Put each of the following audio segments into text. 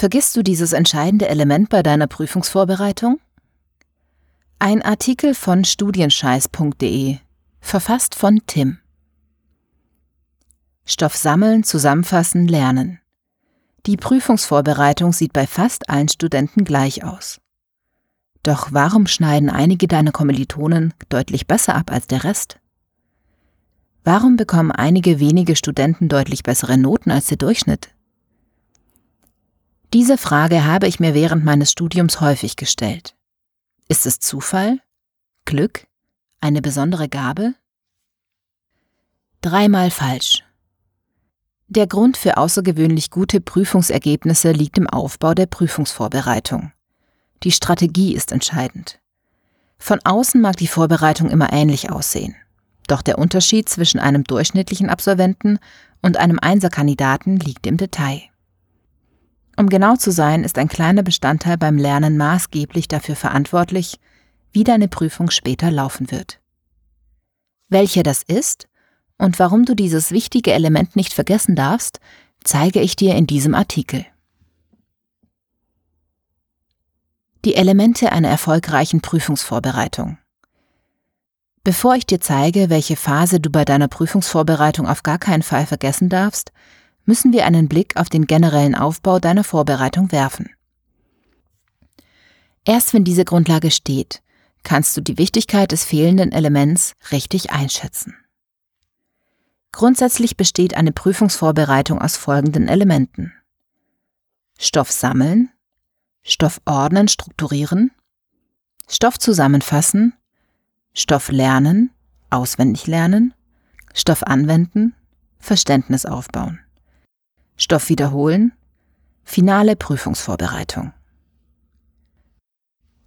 Vergisst du dieses entscheidende Element bei deiner Prüfungsvorbereitung? Ein Artikel von studienscheiß.de, verfasst von Tim. Stoff sammeln, zusammenfassen, lernen. Die Prüfungsvorbereitung sieht bei fast allen Studenten gleich aus. Doch warum schneiden einige deiner Kommilitonen deutlich besser ab als der Rest? Warum bekommen einige wenige Studenten deutlich bessere Noten als der Durchschnitt? Diese Frage habe ich mir während meines Studiums häufig gestellt. Ist es Zufall? Glück? Eine besondere Gabe? Dreimal falsch. Der Grund für außergewöhnlich gute Prüfungsergebnisse liegt im Aufbau der Prüfungsvorbereitung. Die Strategie ist entscheidend. Von außen mag die Vorbereitung immer ähnlich aussehen. Doch der Unterschied zwischen einem durchschnittlichen Absolventen und einem Einserkandidaten liegt im Detail. Um genau zu sein, ist ein kleiner Bestandteil beim Lernen maßgeblich dafür verantwortlich, wie deine Prüfung später laufen wird. Welcher das ist und warum du dieses wichtige Element nicht vergessen darfst, zeige ich dir in diesem Artikel. Die Elemente einer erfolgreichen Prüfungsvorbereitung. Bevor ich dir zeige, welche Phase du bei deiner Prüfungsvorbereitung auf gar keinen Fall vergessen darfst, müssen wir einen Blick auf den generellen Aufbau deiner Vorbereitung werfen. Erst wenn diese Grundlage steht, kannst du die Wichtigkeit des fehlenden Elements richtig einschätzen. Grundsätzlich besteht eine Prüfungsvorbereitung aus folgenden Elementen. Stoff sammeln, Stoff ordnen, strukturieren, Stoff zusammenfassen, Stoff lernen, auswendig lernen, Stoff anwenden, Verständnis aufbauen, Stoff wiederholen, finale Prüfungsvorbereitung.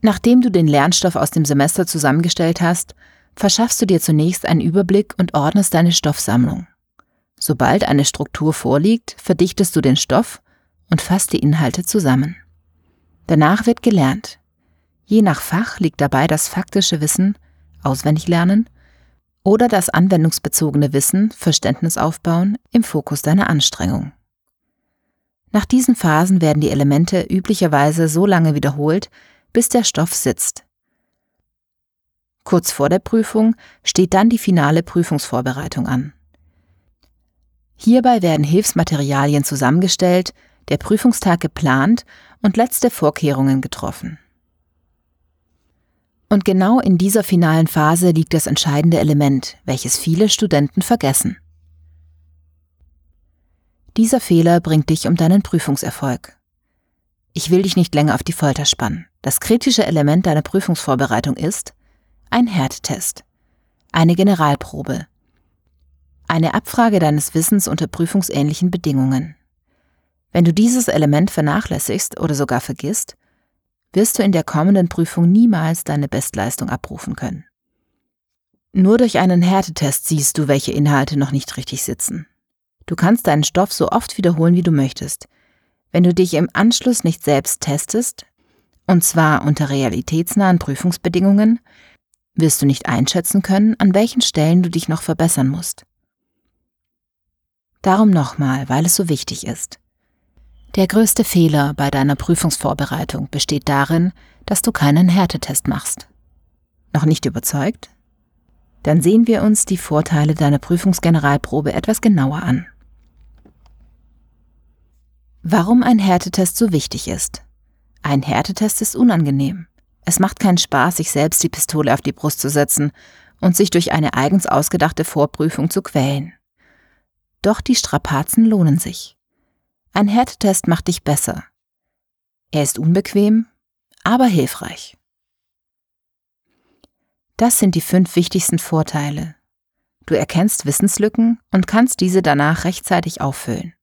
Nachdem du den Lernstoff aus dem Semester zusammengestellt hast, verschaffst du dir zunächst einen Überblick und ordnest deine Stoffsammlung. Sobald eine Struktur vorliegt, verdichtest du den Stoff und fasst die Inhalte zusammen. Danach wird gelernt. Je nach Fach liegt dabei das faktische Wissen, auswendig lernen, oder das anwendungsbezogene Wissen, Verständnis aufbauen, im Fokus deiner Anstrengung. Nach diesen Phasen werden die Elemente üblicherweise so lange wiederholt, bis der Stoff sitzt. Kurz vor der Prüfung steht dann die finale Prüfungsvorbereitung an. Hierbei werden Hilfsmaterialien zusammengestellt, der Prüfungstag geplant und letzte Vorkehrungen getroffen. Und genau in dieser finalen Phase liegt das entscheidende Element, welches viele Studenten vergessen. Dieser Fehler bringt dich um deinen Prüfungserfolg. Ich will dich nicht länger auf die Folter spannen. Das kritische Element deiner Prüfungsvorbereitung ist ein Härtetest, eine Generalprobe, eine Abfrage deines Wissens unter prüfungsähnlichen Bedingungen. Wenn du dieses Element vernachlässigst oder sogar vergisst, wirst du in der kommenden Prüfung niemals deine Bestleistung abrufen können. Nur durch einen Härtetest siehst du, welche Inhalte noch nicht richtig sitzen. Du kannst deinen Stoff so oft wiederholen, wie du möchtest. Wenn du dich im Anschluss nicht selbst testest, und zwar unter realitätsnahen Prüfungsbedingungen, wirst du nicht einschätzen können, an welchen Stellen du dich noch verbessern musst. Darum nochmal, weil es so wichtig ist. Der größte Fehler bei deiner Prüfungsvorbereitung besteht darin, dass du keinen Härtetest machst. Noch nicht überzeugt? Dann sehen wir uns die Vorteile deiner Prüfungsgeneralprobe etwas genauer an. Warum ein Härtetest so wichtig ist. Ein Härtetest ist unangenehm. Es macht keinen Spaß, sich selbst die Pistole auf die Brust zu setzen und sich durch eine eigens ausgedachte Vorprüfung zu quälen. Doch die Strapazen lohnen sich. Ein Härtetest macht dich besser. Er ist unbequem, aber hilfreich. Das sind die fünf wichtigsten Vorteile. Du erkennst Wissenslücken und kannst diese danach rechtzeitig auffüllen.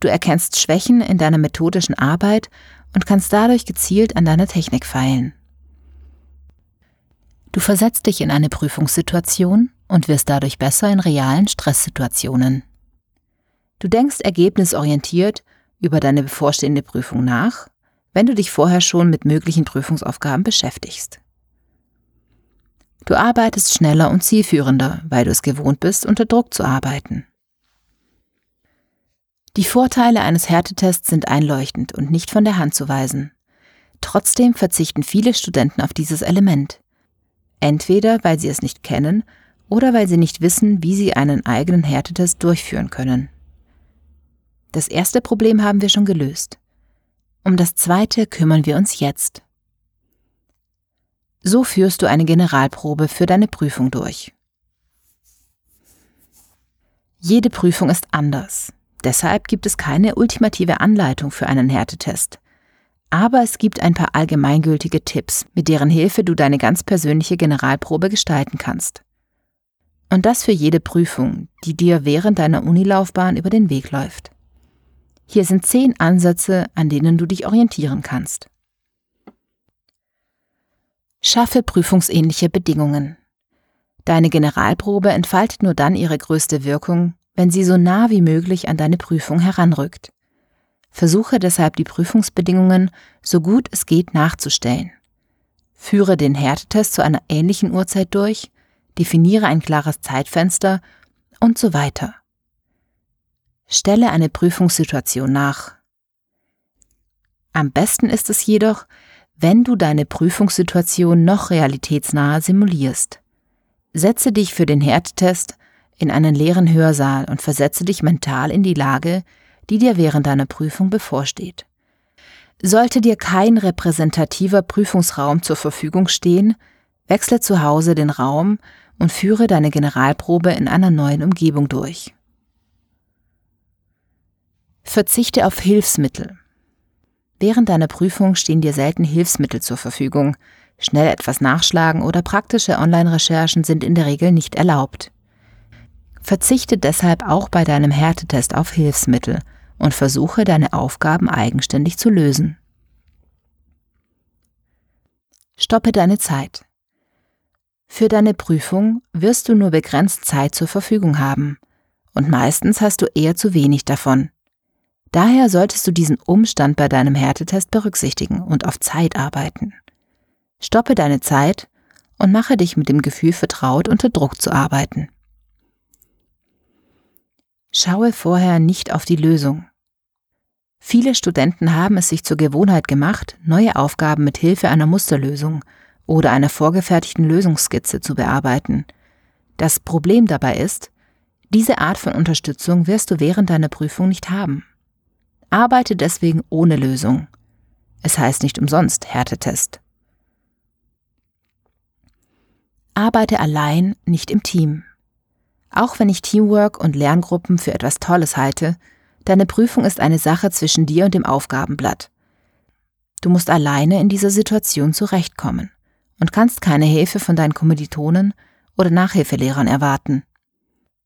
Du erkennst Schwächen in deiner methodischen Arbeit und kannst dadurch gezielt an deiner Technik feilen. Du versetzt dich in eine Prüfungssituation und wirst dadurch besser in realen Stresssituationen. Du denkst ergebnisorientiert über deine bevorstehende Prüfung nach, wenn du dich vorher schon mit möglichen Prüfungsaufgaben beschäftigst. Du arbeitest schneller und zielführender, weil du es gewohnt bist, unter Druck zu arbeiten. Die Vorteile eines Härtetests sind einleuchtend und nicht von der Hand zu weisen. Trotzdem verzichten viele Studenten auf dieses Element. Entweder weil sie es nicht kennen oder weil sie nicht wissen, wie sie einen eigenen Härtetest durchführen können. Das erste Problem haben wir schon gelöst. Um das zweite kümmern wir uns jetzt. So führst du eine Generalprobe für deine Prüfung durch. Jede Prüfung ist anders. Deshalb gibt es keine ultimative Anleitung für einen Härtetest. Aber es gibt ein paar allgemeingültige Tipps, mit deren Hilfe du deine ganz persönliche Generalprobe gestalten kannst. Und das für jede Prüfung, die dir während deiner Unilaufbahn über den Weg läuft. Hier sind zehn Ansätze, an denen du dich orientieren kannst. Schaffe prüfungsähnliche Bedingungen. Deine Generalprobe entfaltet nur dann ihre größte Wirkung, wenn sie so nah wie möglich an deine Prüfung heranrückt. Versuche deshalb die Prüfungsbedingungen so gut es geht nachzustellen. Führe den Härtetest zu einer ähnlichen Uhrzeit durch, definiere ein klares Zeitfenster und so weiter. Stelle eine Prüfungssituation nach. Am besten ist es jedoch, wenn du deine Prüfungssituation noch realitätsnahe simulierst. Setze dich für den Härtetest in einen leeren Hörsaal und versetze dich mental in die Lage, die dir während deiner Prüfung bevorsteht. Sollte dir kein repräsentativer Prüfungsraum zur Verfügung stehen, wechsle zu Hause den Raum und führe deine Generalprobe in einer neuen Umgebung durch. Verzichte auf Hilfsmittel. Während deiner Prüfung stehen dir selten Hilfsmittel zur Verfügung. Schnell etwas nachschlagen oder praktische Online-Recherchen sind in der Regel nicht erlaubt. Verzichte deshalb auch bei deinem Härtetest auf Hilfsmittel und versuche deine Aufgaben eigenständig zu lösen. Stoppe deine Zeit. Für deine Prüfung wirst du nur begrenzt Zeit zur Verfügung haben und meistens hast du eher zu wenig davon. Daher solltest du diesen Umstand bei deinem Härtetest berücksichtigen und auf Zeit arbeiten. Stoppe deine Zeit und mache dich mit dem Gefühl vertraut, unter Druck zu arbeiten. Schaue vorher nicht auf die Lösung. Viele Studenten haben es sich zur Gewohnheit gemacht, neue Aufgaben mit Hilfe einer Musterlösung oder einer vorgefertigten Lösungsskizze zu bearbeiten. Das Problem dabei ist, diese Art von Unterstützung wirst du während deiner Prüfung nicht haben. Arbeite deswegen ohne Lösung. Es heißt nicht umsonst Härtetest. Arbeite allein, nicht im Team. Auch wenn ich Teamwork und Lerngruppen für etwas Tolles halte, deine Prüfung ist eine Sache zwischen dir und dem Aufgabenblatt. Du musst alleine in dieser Situation zurechtkommen und kannst keine Hilfe von deinen Kommilitonen oder Nachhilfelehrern erwarten.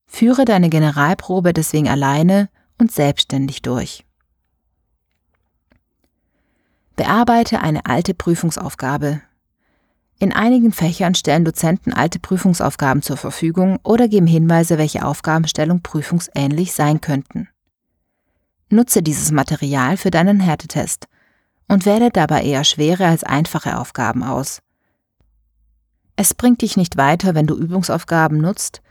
Führe deine Generalprobe deswegen alleine und selbstständig durch. Bearbeite eine alte Prüfungsaufgabe. In einigen Fächern stellen Dozenten alte Prüfungsaufgaben zur Verfügung oder geben Hinweise, welche Aufgabenstellung prüfungsähnlich sein könnten. Nutze dieses Material für deinen Härtetest und wähle dabei eher schwere als einfache Aufgaben aus. Es bringt dich nicht weiter, wenn du Übungsaufgaben nutzt,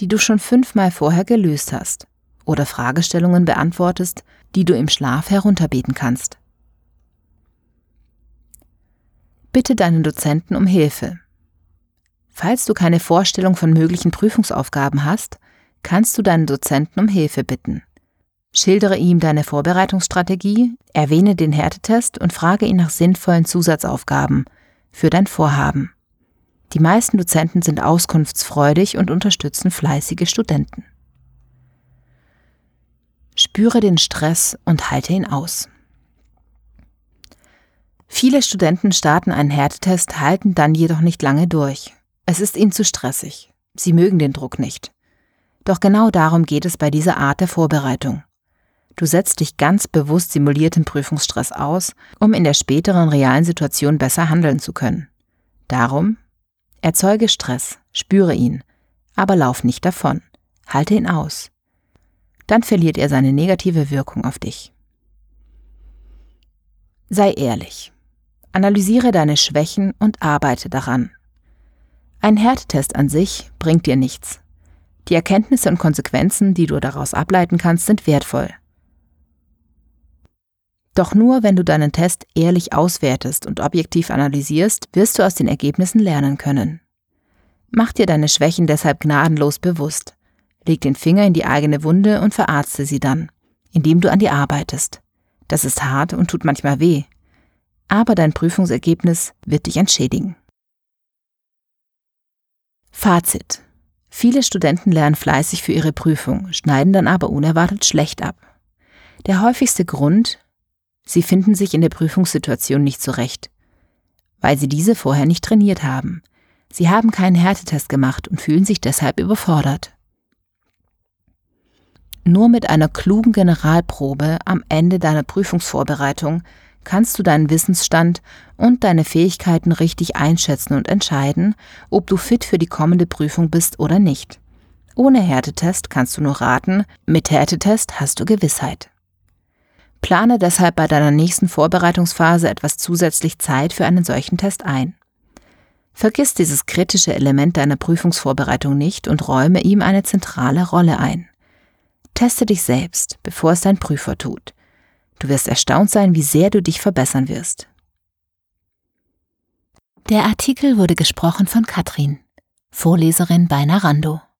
die du schon fünfmal vorher gelöst hast oder Fragestellungen beantwortest, die du im Schlaf herunterbeten kannst. Bitte deinen Dozenten um Hilfe. Falls du keine Vorstellung von möglichen Prüfungsaufgaben hast, kannst du deinen Dozenten um Hilfe bitten. Schildere ihm deine Vorbereitungsstrategie, erwähne den Härtetest und frage ihn nach sinnvollen Zusatzaufgaben für dein Vorhaben. Die meisten Dozenten sind auskunftsfreudig und unterstützen fleißige Studenten. Spüre den Stress und halte ihn aus. Viele Studenten starten einen Härtetest, halten dann jedoch nicht lange durch. Es ist ihnen zu stressig. Sie mögen den Druck nicht. Doch genau darum geht es bei dieser Art der Vorbereitung. Du setzt dich ganz bewusst simuliertem Prüfungsstress aus, um in der späteren realen Situation besser handeln zu können. Darum erzeuge Stress, spüre ihn, aber lauf nicht davon. Halte ihn aus. Dann verliert er seine negative Wirkung auf dich. Sei ehrlich. Analysiere deine Schwächen und arbeite daran. Ein Härtetest an sich bringt dir nichts. Die Erkenntnisse und Konsequenzen, die du daraus ableiten kannst, sind wertvoll. Doch nur wenn du deinen Test ehrlich auswertest und objektiv analysierst, wirst du aus den Ergebnissen lernen können. Mach dir deine Schwächen deshalb gnadenlos bewusst. Leg den Finger in die eigene Wunde und verarzte sie dann, indem du an dir arbeitest. Das ist hart und tut manchmal weh. Aber dein Prüfungsergebnis wird dich entschädigen. Fazit. Viele Studenten lernen fleißig für ihre Prüfung, schneiden dann aber unerwartet schlecht ab. Der häufigste Grund, sie finden sich in der Prüfungssituation nicht zurecht, weil sie diese vorher nicht trainiert haben. Sie haben keinen Härtetest gemacht und fühlen sich deshalb überfordert. Nur mit einer klugen Generalprobe am Ende deiner Prüfungsvorbereitung kannst du deinen Wissensstand und deine Fähigkeiten richtig einschätzen und entscheiden, ob du fit für die kommende Prüfung bist oder nicht. Ohne Härtetest kannst du nur raten, mit Härtetest hast du Gewissheit. Plane deshalb bei deiner nächsten Vorbereitungsphase etwas zusätzlich Zeit für einen solchen Test ein. Vergiss dieses kritische Element deiner Prüfungsvorbereitung nicht und räume ihm eine zentrale Rolle ein. Teste dich selbst, bevor es dein Prüfer tut. Du wirst erstaunt sein, wie sehr du dich verbessern wirst. Der Artikel wurde gesprochen von Katrin, Vorleserin bei Narando.